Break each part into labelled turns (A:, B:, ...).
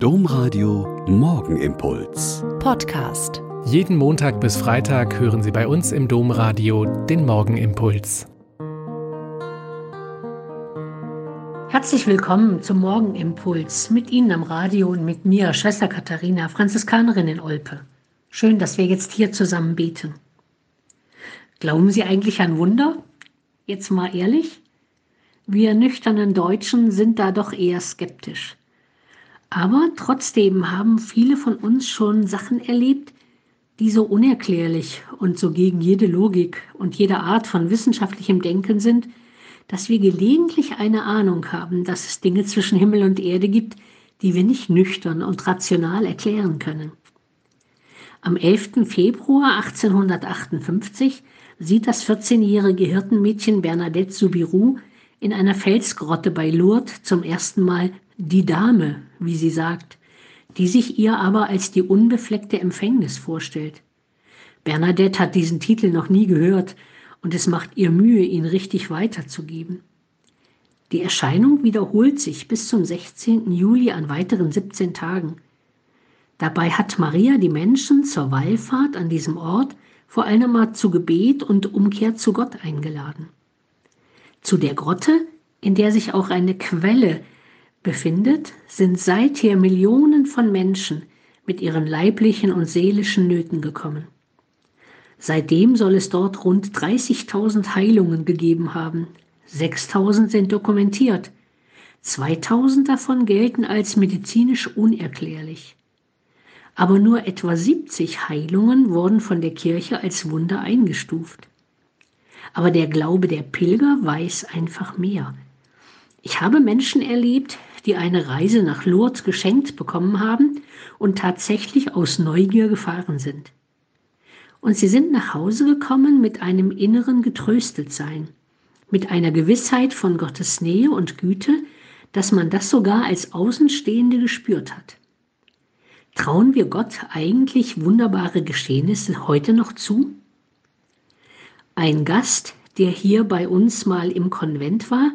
A: Domradio Morgenimpuls.
B: Podcast.
C: Jeden Montag bis Freitag hören Sie bei uns im Domradio den Morgenimpuls.
D: Herzlich willkommen zum Morgenimpuls mit Ihnen am Radio und mit mir, Schwester Katharina, Franziskanerin in Olpe. Schön, dass wir jetzt hier zusammen beten. Glauben Sie eigentlich an Wunder? Jetzt mal ehrlich? Wir nüchternen Deutschen sind da doch eher skeptisch. Aber trotzdem haben viele von uns schon Sachen erlebt, die so unerklärlich und so gegen jede Logik und jede Art von wissenschaftlichem Denken sind, dass wir gelegentlich eine Ahnung haben, dass es Dinge zwischen Himmel und Erde gibt, die wir nicht nüchtern und rational erklären können. Am 11. Februar 1858 sieht das 14-jährige Hirtenmädchen Bernadette Soubirous in einer Felsgrotte bei Lourdes zum ersten Mal die Dame, wie sie sagt, die sich ihr aber als die unbefleckte Empfängnis vorstellt. Bernadette hat diesen Titel noch nie gehört und es macht ihr Mühe, ihn richtig weiterzugeben. Die Erscheinung wiederholt sich bis zum 16. Juli an weiteren 17 Tagen. Dabei hat Maria die Menschen zur Wallfahrt an diesem Ort vor allem einmal zu Gebet und Umkehr zu Gott eingeladen. Zu der Grotte, in der sich auch eine Quelle befindet, sind seither Millionen von Menschen mit ihren leiblichen und seelischen Nöten gekommen. Seitdem soll es dort rund 30.000 Heilungen gegeben haben. 6.000 sind dokumentiert. 2.000 davon gelten als medizinisch unerklärlich. Aber nur etwa 70 Heilungen wurden von der Kirche als Wunder eingestuft. Aber der Glaube der Pilger weiß einfach mehr. Ich habe Menschen erlebt, die eine Reise nach Lourdes geschenkt bekommen haben und tatsächlich aus Neugier gefahren sind. Und sie sind nach Hause gekommen mit einem inneren Getröstetsein, mit einer Gewissheit von Gottes Nähe und Güte, dass man das sogar als Außenstehende gespürt hat. Trauen wir Gott eigentlich wunderbare Geschehnisse heute noch zu? Ein Gast, der hier bei uns mal im Konvent war,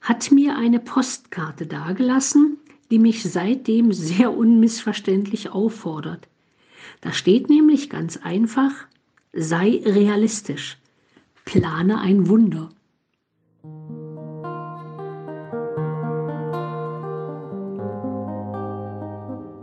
D: hat mir eine Postkarte dagelassen, die mich seitdem sehr unmissverständlich auffordert. Da steht nämlich ganz einfach, sei realistisch, plane ein Wunder.